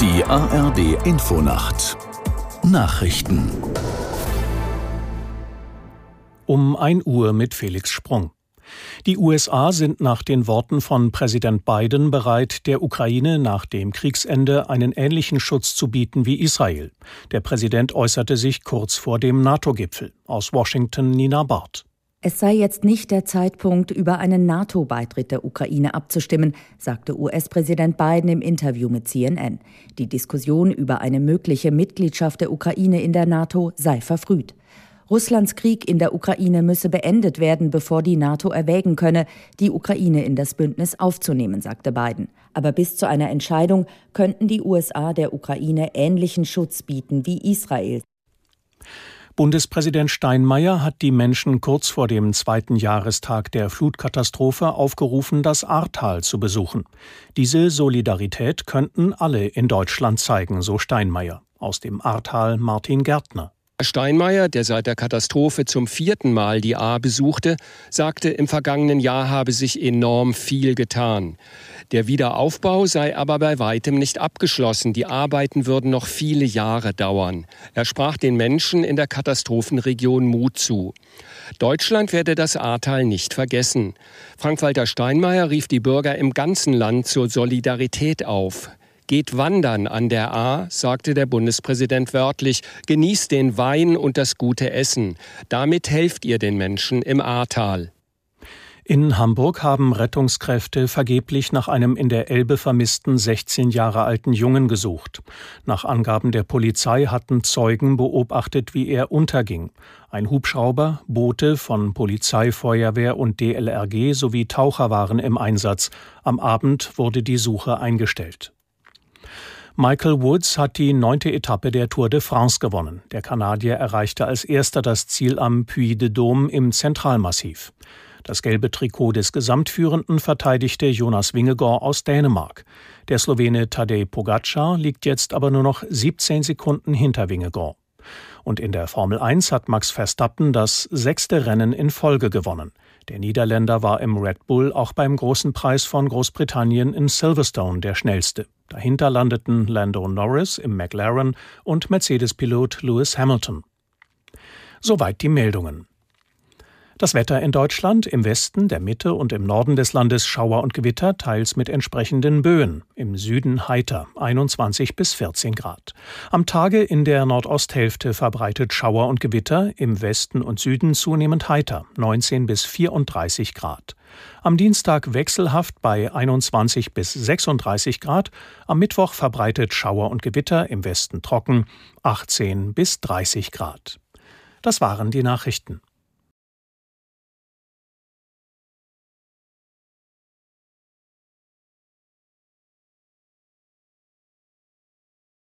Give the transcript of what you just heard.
Die ARD Infonacht Nachrichten um 1 Uhr mit Felix Sprung. Die USA sind nach den Worten von Präsident Biden bereit, der Ukraine nach dem Kriegsende einen ähnlichen Schutz zu bieten wie Israel. Der Präsident äußerte sich kurz vor dem NATO-Gipfel. Aus Washington Nina Barth. Es sei jetzt nicht der Zeitpunkt, über einen NATO-Beitritt der Ukraine abzustimmen, sagte US-Präsident Biden im Interview mit CNN. Die Diskussion über eine mögliche Mitgliedschaft der Ukraine in der NATO sei verfrüht. Russlands Krieg in der Ukraine müsse beendet werden, bevor die NATO erwägen könne, die Ukraine in das Bündnis aufzunehmen, sagte Biden. Aber bis zu einer Entscheidung könnten die USA der Ukraine ähnlichen Schutz bieten wie Israel. Bundespräsident Steinmeier hat die Menschen kurz vor dem zweiten Jahrestag der Flutkatastrophe aufgerufen, das Ahrtal zu besuchen. Diese Solidarität könnten alle in Deutschland zeigen, so Steinmeier. Aus dem Ahrtal Martin Gärtner. Steinmeier, der seit der Katastrophe zum vierten Mal die A besuchte, sagte, im vergangenen Jahr habe sich enorm viel getan. Der Wiederaufbau sei aber bei weitem nicht abgeschlossen. Die Arbeiten würden noch viele Jahre dauern. Er sprach den Menschen in der Katastrophenregion Mut zu. Deutschland werde das Ahrtal nicht vergessen. Frank-Walter Steinmeier rief die Bürger im ganzen Land zur Solidarität auf. Geht wandern an der A, sagte der Bundespräsident wörtlich, genießt den Wein und das gute Essen. Damit helft ihr den Menschen im Ahrtal. In Hamburg haben Rettungskräfte vergeblich nach einem in der Elbe vermissten 16 Jahre alten Jungen gesucht. Nach Angaben der Polizei hatten Zeugen beobachtet, wie er unterging. Ein Hubschrauber, Boote von Polizei, Feuerwehr und DLRG sowie Taucher waren im Einsatz. Am Abend wurde die Suche eingestellt. Michael Woods hat die neunte Etappe der Tour de France gewonnen. Der Kanadier erreichte als erster das Ziel am Puy de Dôme im Zentralmassiv. Das gelbe Trikot des Gesamtführenden verteidigte Jonas Wingegaard aus Dänemark. Der Slowene Tadej Pogacar liegt jetzt aber nur noch 17 Sekunden hinter Wingegaard. Und in der Formel 1 hat Max Verstappen das sechste Rennen in Folge gewonnen. Der Niederländer war im Red Bull auch beim großen Preis von Großbritannien in Silverstone der schnellste. Dahinter landeten Lando Norris im McLaren und Mercedes-Pilot Lewis Hamilton. Soweit die Meldungen. Das Wetter in Deutschland im Westen, der Mitte und im Norden des Landes Schauer und Gewitter, teils mit entsprechenden Böen. Im Süden heiter, 21 bis 14 Grad. Am Tage in der Nordosthälfte verbreitet Schauer und Gewitter, im Westen und Süden zunehmend heiter, 19 bis 34 Grad. Am Dienstag wechselhaft bei 21 bis 36 Grad, am Mittwoch verbreitet Schauer und Gewitter, im Westen trocken, 18 bis 30 Grad. Das waren die Nachrichten.